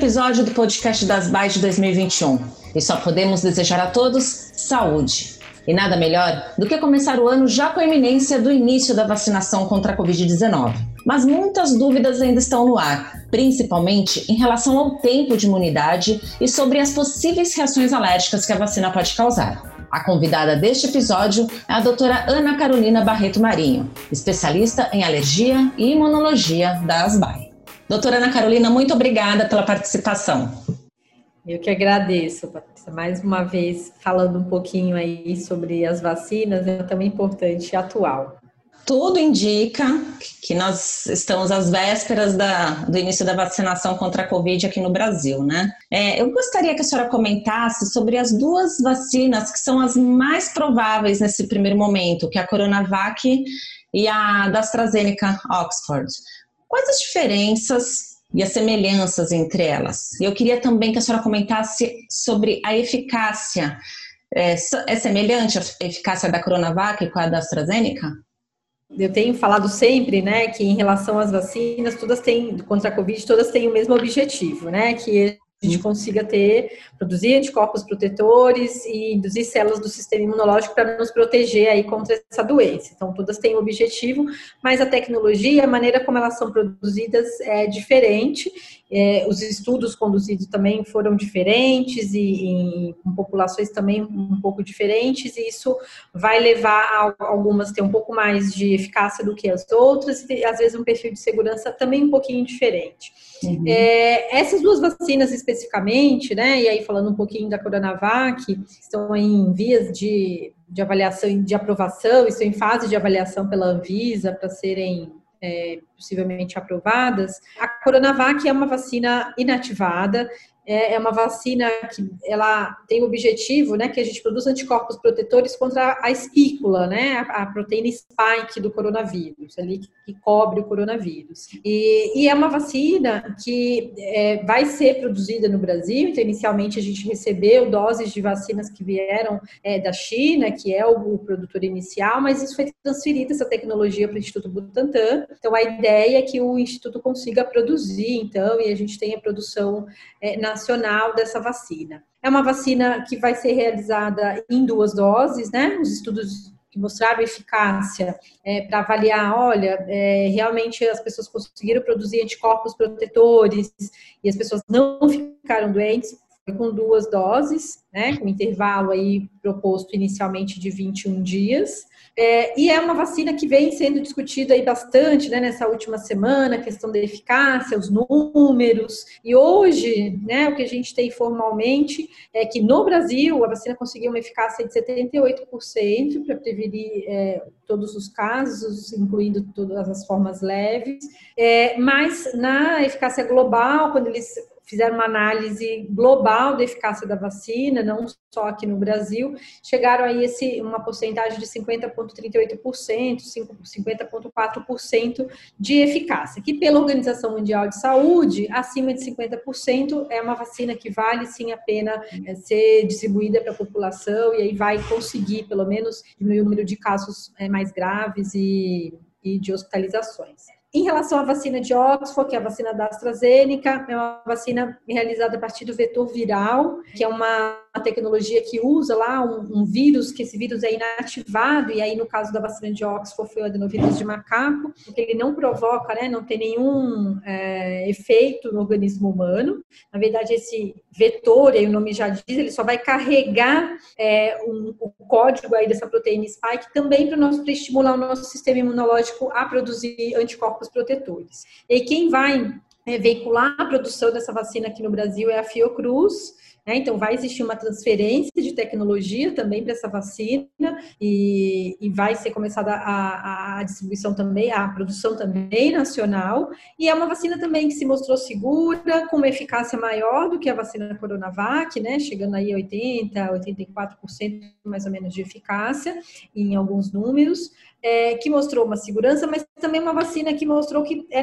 episódio do podcast das BAIs de 2021 e só podemos desejar a todos saúde. E nada melhor do que começar o ano já com a iminência do início da vacinação contra a Covid-19. Mas muitas dúvidas ainda estão no ar, principalmente em relação ao tempo de imunidade e sobre as possíveis reações alérgicas que a vacina pode causar. A convidada deste episódio é a doutora Ana Carolina Barreto Marinho, especialista em alergia e imunologia da ASBAI. Doutora Ana Carolina, muito obrigada pela participação. Eu que agradeço, Patrícia, mais uma vez falando um pouquinho aí sobre as vacinas, é tão importante e atual tudo indica que nós estamos às vésperas da, do início da vacinação contra a Covid aqui no Brasil, né? É, eu gostaria que a senhora comentasse sobre as duas vacinas que são as mais prováveis nesse primeiro momento, que é a Coronavac e a da AstraZeneca Oxford. Quais as diferenças e as semelhanças entre elas? Eu queria também que a senhora comentasse sobre a eficácia. É, é semelhante a eficácia da Coronavac com a da AstraZeneca? eu tenho falado sempre, né, que em relação às vacinas, todas têm, contra a Covid, todas têm o mesmo objetivo, né, que a gente consiga ter, produzir anticorpos protetores e induzir células do sistema imunológico para nos proteger aí contra essa doença. Então, todas têm um objetivo, mas a tecnologia, a maneira como elas são produzidas é diferente. É, os estudos conduzidos também foram diferentes e, com populações também um pouco diferentes, e isso vai levar a algumas ter um pouco mais de eficácia do que as outras, e às vezes um perfil de segurança também um pouquinho diferente. Uhum. É, essas duas vacinas especificamente, né, e aí falando um pouquinho da Coronavac, estão em vias de, de avaliação, de aprovação, estão em fase de avaliação pela Anvisa para serem é, possivelmente aprovadas. A Coronavac é uma vacina inativada, é, é uma vacina que ela tem o objetivo, né, que a gente produz anticorpos protetores contra a espícula, né, a, proteína spike do coronavírus, ali que, cobre o coronavírus. E, e, é uma vacina que é, vai ser produzida no Brasil. Então, inicialmente a gente recebeu doses de vacinas que vieram é, da China, que é o, o, produtor inicial, mas isso foi transferido essa tecnologia para o Instituto Butantan. Então, a ideia é que o Instituto consiga produzir, então, e a gente tenha produção é, na nacional dessa vacina. É uma vacina que vai ser realizada em duas doses, né? Os estudos que mostraram eficácia é, para avaliar, olha, é, realmente as pessoas conseguiram produzir anticorpos protetores e as pessoas não ficaram doentes, com duas doses, né, com intervalo aí proposto inicialmente de 21 dias. É, e é uma vacina que vem sendo discutida aí bastante né, nessa última semana, a questão da eficácia, os números. E hoje, né, o que a gente tem formalmente é que no Brasil a vacina conseguiu uma eficácia de 78% para prevenir é, todos os casos, incluindo todas as formas leves. É, mas na eficácia global, quando eles fizeram uma análise global da eficácia da vacina, não só aqui no Brasil, chegaram a esse, uma porcentagem de 50,38%, 50,4% de eficácia, que pela Organização Mundial de Saúde, acima de 50% é uma vacina que vale sim a pena é, ser distribuída para a população e aí vai conseguir, pelo menos, diminuir o número de casos é, mais graves e, e de hospitalizações. Em relação à vacina de Oxford, que é a vacina da AstraZeneca, é uma vacina realizada a partir do vetor viral, que é uma tecnologia que usa lá um, um, vírus, que esse vírus é inativado, e aí no caso da vacina de Oxford foi o adenovírus de macaco, porque ele não provoca, né, não tem nenhum é, efeito no organismo humano. Na verdade, esse vetor, aí o nome já diz, ele só vai carregar é, um, o código aí dessa proteína spike também para estimular o nosso sistema imunológico a produzir anticorpos corpos protetores. E quem vai é, veicular a produção dessa vacina aqui no Brasil é a Fiocruz, né? Então, vai existir uma transferência de tecnologia também para essa vacina e, e, vai ser começada a, a, distribuição também, a produção também nacional. E é uma vacina também que se mostrou segura, com uma eficácia maior do que a vacina Coronavac, né? chegando aí a 80%, 84% mais ou menos de eficácia em alguns números é, que mostrou uma segurança, mas também uma vacina que mostrou que é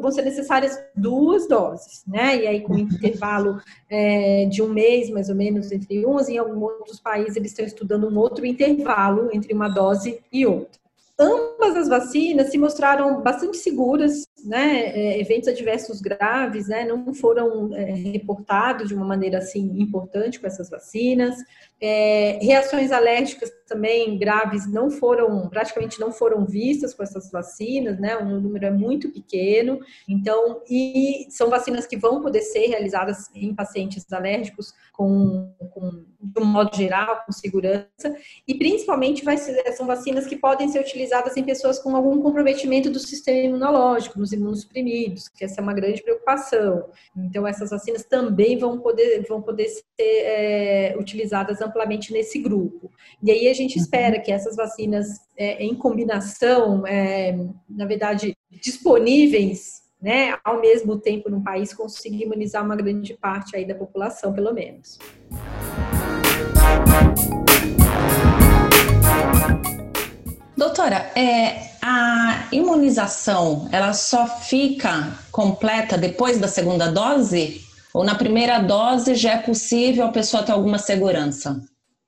vão ser necessárias duas doses, né? E aí com um intervalo é, de um mês, mais ou menos, entre umas, em alguns outros países eles estão estudando um outro intervalo entre uma dose e outra. Ambas ambas as vacinas se mostraram bastante seguras, né? É, eventos adversos graves, né? Não foram é, reportados de uma maneira assim importante com essas vacinas. É, reações alérgicas também graves não foram, praticamente não foram vistas com essas vacinas, né? O número é muito pequeno. Então, e são vacinas que vão poder ser realizadas em pacientes alérgicos com, com de um modo geral, com segurança, e principalmente vai ser, são vacinas que podem ser utilizadas em pessoas com algum comprometimento do sistema imunológico, nos imunossuprimidos, que essa é uma grande preocupação. Então, essas vacinas também vão poder, vão poder ser é, utilizadas amplamente nesse grupo. E aí a gente uhum. espera que essas vacinas, é, em combinação, é, na verdade, disponíveis né, ao mesmo tempo no país, consiga imunizar uma grande parte aí da população, pelo menos. Doutora, é, a imunização ela só fica completa depois da segunda dose? Ou na primeira dose já é possível a pessoa ter alguma segurança?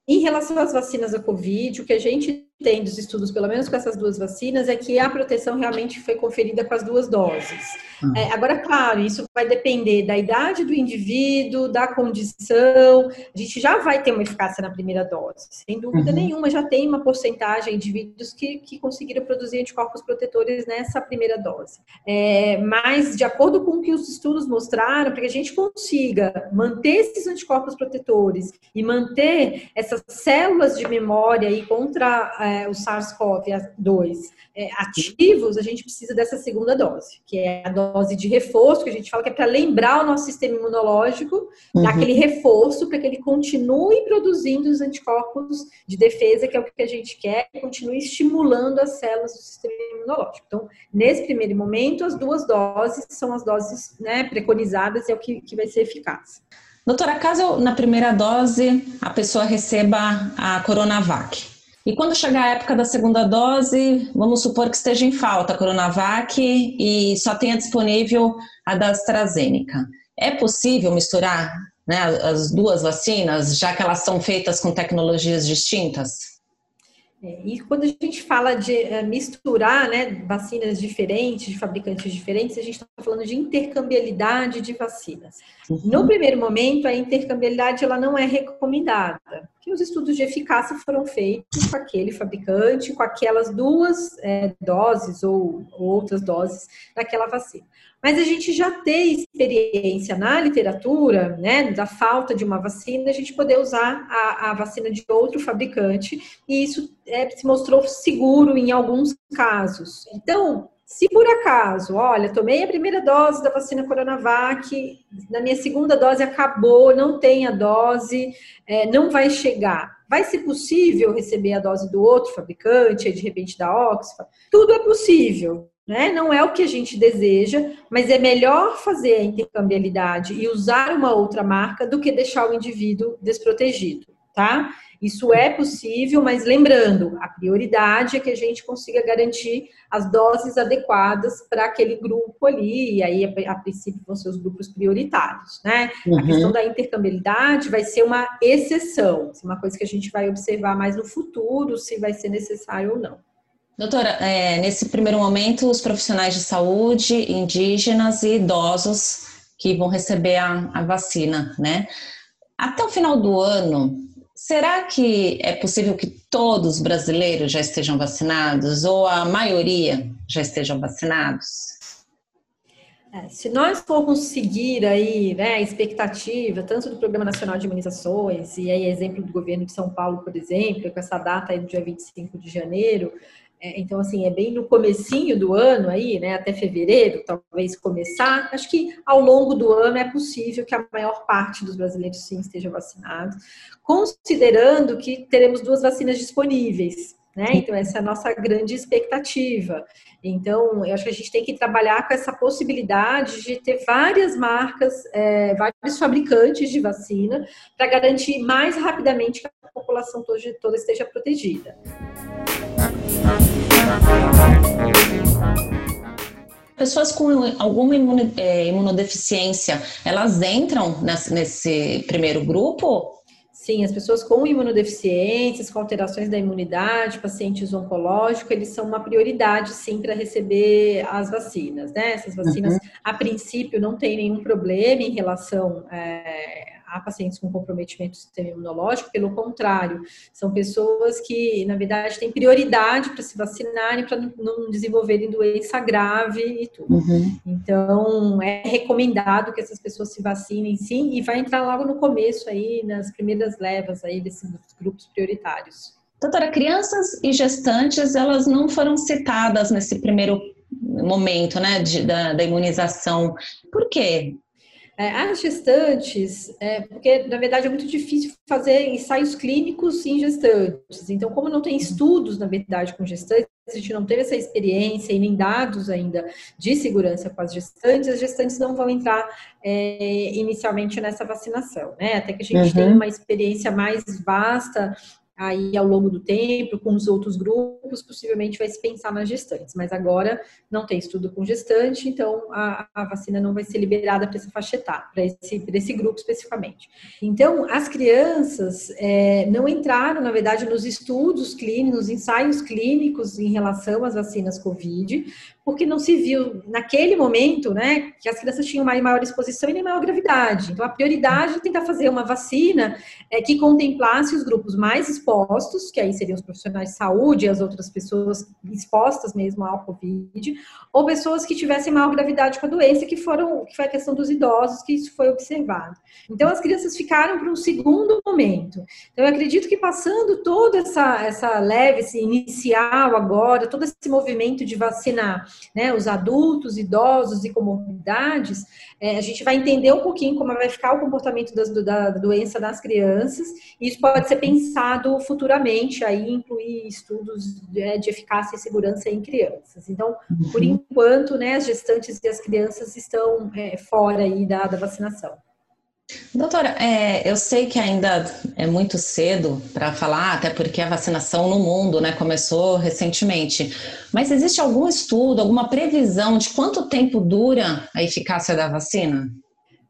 Em relação às vacinas da Covid, o que a gente tem dos estudos, pelo menos com essas duas vacinas, é que a proteção realmente foi conferida com as duas doses. Hum. É, agora, claro, isso vai depender da idade do indivíduo, da condição. A gente já vai ter uma eficácia na primeira dose, sem dúvida uhum. nenhuma, já tem uma porcentagem de indivíduos que, que conseguiram produzir anticorpos protetores nessa primeira dose. É, mas, de acordo com o que os estudos mostraram, para que a gente consiga manter esses anticorpos protetores e manter essas células de memória aí contra é, o SARS-CoV-2 é, ativos, a gente precisa dessa segunda dose, que é a dose de reforço, que a gente fala que é para lembrar o nosso sistema imunológico uhum. daquele reforço para que ele continue produzindo os anticorpos de defesa, que é o que a gente quer, e continue estimulando as células do sistema imunológico. Então, nesse primeiro momento, as duas doses são as doses né, preconizadas e é o que, que vai ser eficaz. Doutora, caso na primeira dose a pessoa receba a Coronavac, e quando chegar a época da segunda dose, vamos supor que esteja em falta a Coronavac e só tenha disponível a da AstraZeneca. É possível misturar né, as duas vacinas, já que elas são feitas com tecnologias distintas? É, e quando a gente fala de é, misturar né, vacinas diferentes, de fabricantes diferentes, a gente está falando de intercambiabilidade de vacinas. Uhum. No primeiro momento, a intercambiabilidade ela não é recomendada, porque os estudos de eficácia foram feitos com aquele fabricante, com aquelas duas é, doses ou, ou outras doses daquela vacina. Mas a gente já tem experiência na literatura, né, da falta de uma vacina, a gente poder usar a, a vacina de outro fabricante, e isso é, se mostrou seguro em alguns casos. Então, se por acaso, olha, tomei a primeira dose da vacina Coronavac, na minha segunda dose acabou, não tem a dose, é, não vai chegar. Vai ser possível receber a dose do outro fabricante, de repente da Oxford? Tudo é possível. Né? Não é o que a gente deseja, mas é melhor fazer a intercambiabilidade e usar uma outra marca do que deixar o indivíduo desprotegido, tá? Isso é possível, mas lembrando, a prioridade é que a gente consiga garantir as doses adequadas para aquele grupo ali, e aí, a, princípio, vão ser os grupos prioritários, né? Uhum. A questão da intercambiabilidade vai ser uma exceção, uma coisa que a gente vai observar mais no futuro, se vai ser necessário ou não. Doutora, é, nesse primeiro momento, os profissionais de saúde, indígenas e idosos que vão receber a, a vacina, né? Até o final do ano, será que é possível que todos os brasileiros já estejam vacinados ou a maioria já estejam vacinados? É, se nós formos seguir aí né, a expectativa, tanto do Programa Nacional de Imunizações, e aí exemplo do governo de São Paulo, por exemplo, com essa data aí do dia 25 de janeiro, então, assim, é bem no comecinho do ano aí, né, até fevereiro, talvez começar. Acho que ao longo do ano é possível que a maior parte dos brasileiros sim esteja vacinado, considerando que teremos duas vacinas disponíveis, né? Então, essa é a nossa grande expectativa. Então, eu acho que a gente tem que trabalhar com essa possibilidade de ter várias marcas, é, vários fabricantes de vacina, para garantir mais rapidamente que a população toda esteja protegida. Pessoas com alguma é, imunodeficiência, elas entram nesse primeiro grupo? Sim, as pessoas com imunodeficiências, com alterações da imunidade, pacientes oncológicos, eles são uma prioridade, sim, para receber as vacinas, né? Essas vacinas, uhum. a princípio, não tem nenhum problema em relação é, a pacientes com comprometimento do sistema imunológico, pelo contrário, são pessoas que, na verdade, têm prioridade para se vacinarem, para não desenvolverem doença grave e tudo. Uhum. Então, é recomendado que essas pessoas se vacinem, sim, e vai entrar logo no começo aí, nas primeiras levas aí desses grupos prioritários. Doutora, crianças e gestantes, elas não foram citadas nesse primeiro momento, né, de, da, da imunização. Por quê? É, as gestantes, é, porque na verdade é muito difícil fazer ensaios clínicos em gestantes. Então, como não tem estudos, na verdade, com gestantes, a gente não teve essa experiência e nem dados ainda de segurança com as gestantes, as gestantes não vão entrar é, inicialmente nessa vacinação, né? Até que a gente uhum. tenha uma experiência mais vasta aí ao longo do tempo, com os outros grupos, possivelmente vai se pensar nas gestantes, mas agora não tem estudo com gestante, então a, a vacina não vai ser liberada para essa faixa etária, para esse, esse grupo especificamente. Então, as crianças é, não entraram, na verdade, nos estudos clínicos, nos ensaios clínicos em relação às vacinas Covid, porque não se viu naquele momento, né, que as crianças tinham maior exposição e nem maior gravidade. Então, a prioridade é tentar fazer uma vacina é, que contemplasse os grupos mais expostos, que aí seriam os profissionais de saúde as outras pessoas expostas mesmo ao Covid, ou pessoas que tivessem maior gravidade com a doença, que foram, que foi a questão dos idosos, que isso foi observado. Então, as crianças ficaram para um segundo momento. Então, eu acredito que passando toda essa, essa leve, esse inicial agora, todo esse movimento de vacinar né, os adultos, idosos e comorbidades, é, a gente vai entender um pouquinho como vai ficar o comportamento das, da doença nas crianças, e isso pode ser pensado futuramente, aí incluir estudos de, é, de eficácia e segurança em crianças. Então, por uhum. enquanto, né, as gestantes e as crianças estão é, fora aí da, da vacinação. Doutora, é, eu sei que ainda é muito cedo para falar, até porque a vacinação no mundo né, começou recentemente. Mas existe algum estudo, alguma previsão de quanto tempo dura a eficácia da vacina?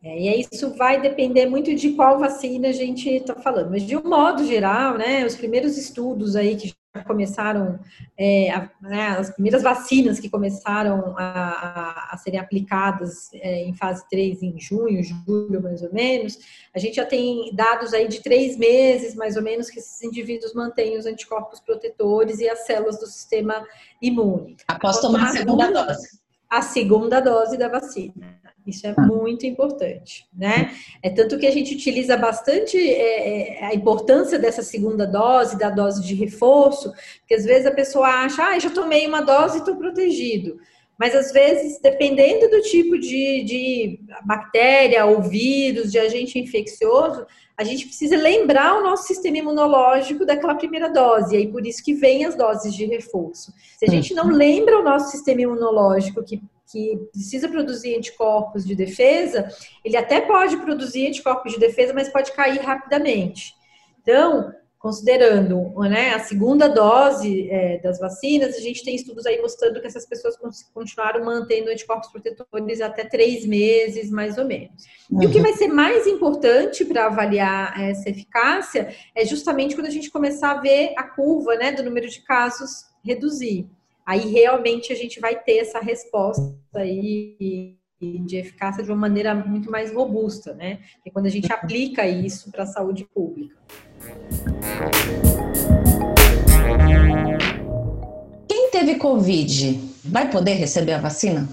É, e isso vai depender muito de qual vacina a gente está falando. Mas de um modo geral, né, os primeiros estudos aí que começaram, é, a, né, as primeiras vacinas que começaram a, a, a serem aplicadas é, em fase 3 em junho, julho, mais ou menos, a gente já tem dados aí de três meses, mais ou menos, que esses indivíduos mantêm os anticorpos protetores e as células do sistema imune. Após tomar a segunda dose. A segunda dose da vacina. Isso é muito importante, né? É tanto que a gente utiliza bastante é, é, a importância dessa segunda dose, da dose de reforço, porque às vezes a pessoa acha, ah, já tomei uma dose e estou protegido. Mas às vezes, dependendo do tipo de, de bactéria ou vírus, de agente infeccioso, a gente precisa lembrar o nosso sistema imunológico daquela primeira dose, e aí por isso que vem as doses de reforço. Se a gente não lembra o nosso sistema imunológico que que precisa produzir anticorpos de defesa, ele até pode produzir anticorpos de defesa, mas pode cair rapidamente. Então, considerando né, a segunda dose é, das vacinas, a gente tem estudos aí mostrando que essas pessoas continuaram mantendo anticorpos protetores até três meses, mais ou menos. Uhum. E o que uhum. vai ser mais importante para avaliar essa eficácia é justamente quando a gente começar a ver a curva né, do número de casos reduzir aí realmente a gente vai ter essa resposta aí de eficácia de uma maneira muito mais robusta, né? É quando a gente aplica isso para a saúde pública. Quem teve Covid vai poder receber a vacina?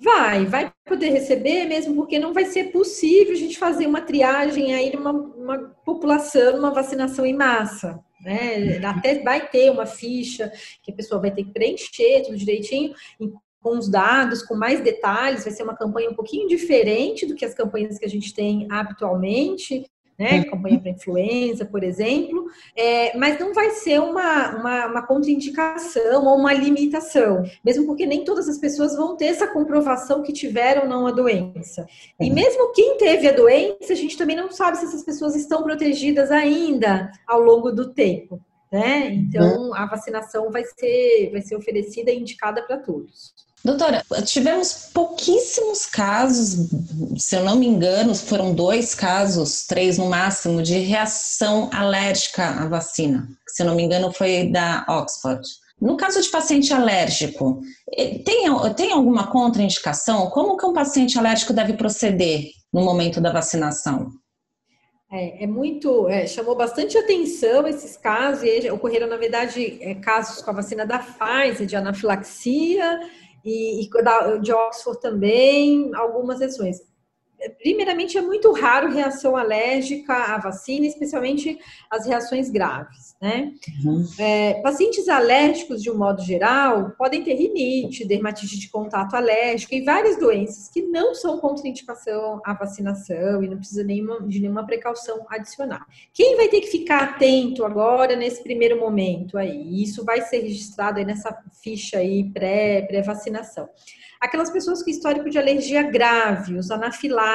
Vai, vai poder receber, mesmo porque não vai ser possível a gente fazer uma triagem aí numa uma população, uma vacinação em massa. Né? Até vai ter uma ficha que a pessoa vai ter que preencher tudo direitinho, com os dados, com mais detalhes, vai ser uma campanha um pouquinho diferente do que as campanhas que a gente tem habitualmente, né? Uhum. Campanha para influenza, por exemplo, é, mas não vai ser uma, uma, uma, contraindicação ou uma limitação, mesmo porque nem todas as pessoas vão ter essa comprovação que tiveram não a doença. E uhum. mesmo quem teve a doença, a gente também não sabe se essas pessoas estão protegidas ainda ao longo do tempo. Né? Então, uhum. a vacinação vai ser, vai ser oferecida e indicada para todos. Doutora, tivemos pouquíssimos casos, se eu não me engano, foram dois casos, três no máximo, de reação alérgica à vacina. Se eu não me engano, foi da Oxford. No caso de paciente alérgico, eh, tem, tem alguma contraindicação? Como que um paciente alérgico deve proceder no momento da vacinação? É, é muito, é, chamou bastante atenção esses casos, e ocorreram, na verdade, é, casos com a vacina da Pfizer, de anafilaxia, e, e de Oxford também, algumas sessões primeiramente, é muito raro reação alérgica à vacina, especialmente as reações graves, né? Uhum. É, pacientes alérgicos, de um modo geral, podem ter rinite, dermatite de contato alérgico e várias doenças que não são contraindicação à vacinação e não precisa nenhuma, de nenhuma precaução adicional. Quem vai ter que ficar atento agora nesse primeiro momento aí? Isso vai ser registrado aí nessa ficha aí pré-vacinação. Pré aquelas pessoas com histórico de alergia grave, os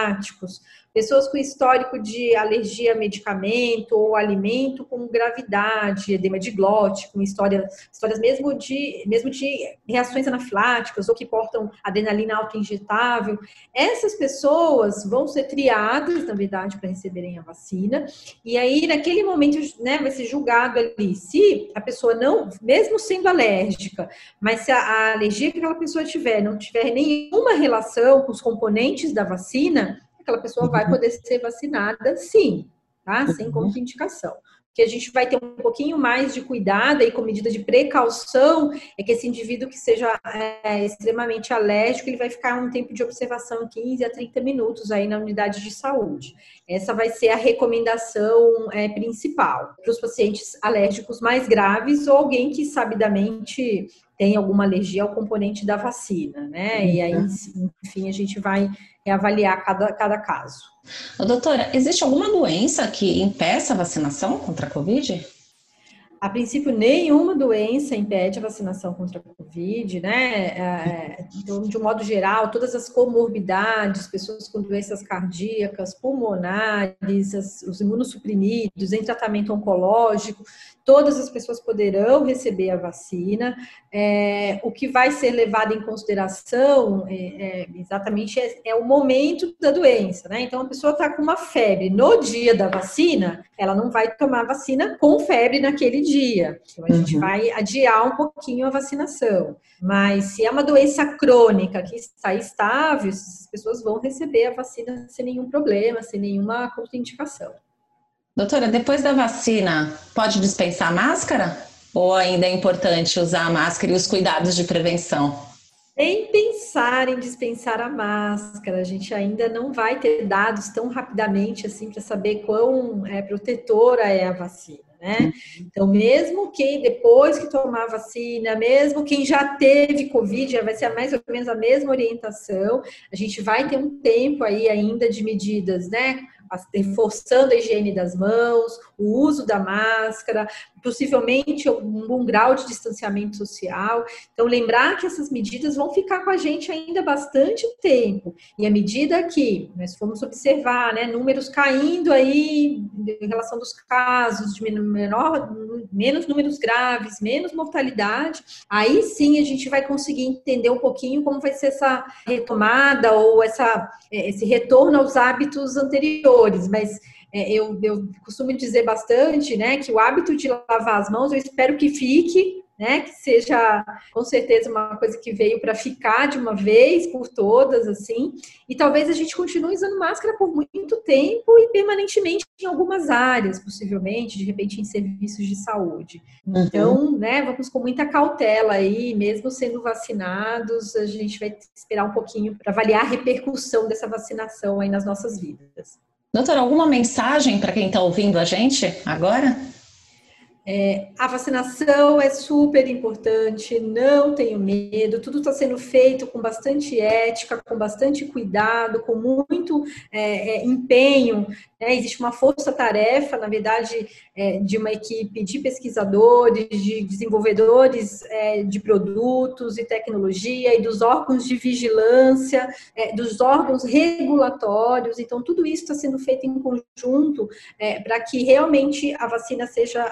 anafiláticos, pessoas com histórico de alergia a medicamento ou alimento com gravidade, edema de glote, com história, histórias mesmo de, mesmo de reações anafiláticas ou que portam adrenalina autoinjetável. Essas pessoas vão ser triadas, na verdade, para receberem a vacina. E aí, naquele momento, né, vai ser julgado ali se a pessoa não, mesmo sendo alérgica, mas se a, a alergia que aquela pessoa tiver não tiver nenhuma relação com os componentes da vacina, aquela pessoa vai uhum. poder ser vacinada, sim, tá? Sem uhum. contraindicação. Que a gente vai ter um pouquinho mais de cuidado e com medida de precaução é que esse indivíduo que seja é, extremamente alérgico, ele vai ficar um tempo de observação 15 a 30 minutos aí na unidade de saúde. Essa vai ser a recomendação é, principal para os pacientes alérgicos mais graves ou alguém que sabidamente tem alguma alergia ao componente da vacina, né? E aí, uhum. enfim, a gente vai avaliar cada, cada caso. Doutora, existe alguma doença que impeça a vacinação contra a Covid? A princípio, nenhuma doença impede a vacinação contra a Covid, né? É, então, de um modo geral, todas as comorbidades, pessoas com doenças cardíacas, pulmonares, os imunossuprimidos, em tratamento oncológico, todas as pessoas poderão receber a vacina. É, o que vai ser levado em consideração é, é, exatamente é, é, o momento da doença, né? Então, a pessoa está com uma febre no dia da vacina, ela não vai tomar vacina com febre naquele dia. Então, a gente uhum. vai adiar um pouquinho a vacinação. Mas se é uma doença crônica que está estável, essas pessoas vão receber a vacina sem nenhum problema, sem nenhuma contraindicação. Doutora, depois da vacina, pode dispensar máscara? Ou ainda é importante usar a máscara e os cuidados de prevenção? Nem pensar em dispensar a máscara, a gente ainda não vai ter dados tão rapidamente assim para saber quão é, protetora é a vacina, né? Então, mesmo quem depois que tomar a vacina, mesmo quem já teve Covid, vai ser mais ou menos a mesma orientação. A gente vai ter um tempo aí ainda de medidas, né? Reforçando a higiene das mãos, o uso da máscara, possivelmente um bom grau de distanciamento social. Então, lembrar que essas medidas vão ficar com a gente ainda bastante tempo. E à medida que nós formos observar, né, números caindo aí em relação dos casos, de menor, menos números graves, menos mortalidade, aí sim a gente vai conseguir entender um pouquinho como vai ser essa retomada ou essa, esse retorno aos hábitos anteriores. Mas é, eu, eu costumo dizer bastante, né, que o hábito de lavar as mãos, eu espero que fique, né, que seja com certeza uma coisa que veio para ficar de uma vez por todas, assim, e talvez a gente continue usando máscara por muito tempo e permanentemente em algumas áreas, possivelmente, de repente em serviços de saúde. Uhum. Então, né, vamos com muita cautela aí, mesmo sendo vacinados, a gente vai esperar um pouquinho para avaliar a repercussão dessa vacinação aí nas nossas vidas. Doutora, alguma mensagem para quem está ouvindo a gente agora? É, a vacinação é super importante, não tenho medo, tudo está sendo feito com bastante ética, com bastante cuidado, com muito é, é, empenho. Né? Existe uma força-tarefa, na verdade, é, de uma equipe de pesquisadores, de desenvolvedores é, de produtos e tecnologia e dos órgãos de vigilância, é, dos órgãos regulatórios. Então, tudo isso está sendo feito em conjunto para que realmente a vacina seja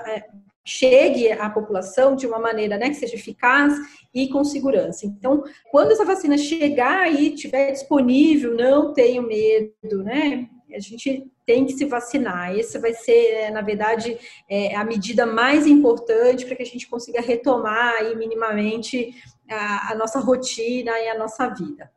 chegue à população de uma maneira né, que seja eficaz e com segurança. Então, quando essa vacina chegar e estiver disponível, não tenho medo, né? A gente tem que se vacinar. Essa vai ser, é, na verdade, é, a medida mais importante para que a gente consiga retomar aí, minimamente a nossa rotina e a nossa vida.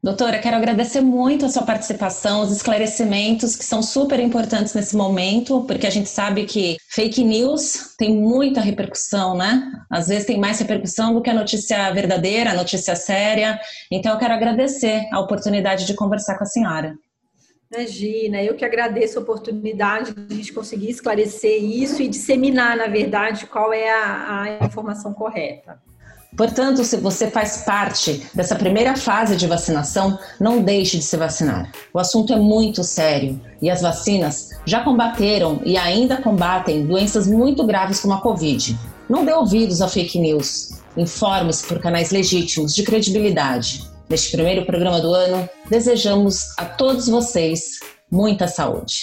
Doutora, quero agradecer muito a sua participação, os esclarecimentos que são super importantes nesse momento, porque a gente sabe que fake news tem muita repercussão, né? Às vezes tem mais repercussão do que a notícia verdadeira, a notícia séria. Então, eu quero agradecer a oportunidade de conversar com a senhora. Imagina, eu que agradeço a oportunidade de a gente conseguir esclarecer isso e disseminar, na verdade, qual é a, a informação correta. Portanto, se você faz parte dessa primeira fase de vacinação, não deixe de se vacinar. O assunto é muito sério e as vacinas já combateram e ainda combatem doenças muito graves como a Covid. Não dê ouvidos a fake news. Informe-se por canais legítimos, de credibilidade. Neste primeiro programa do ano, desejamos a todos vocês muita saúde.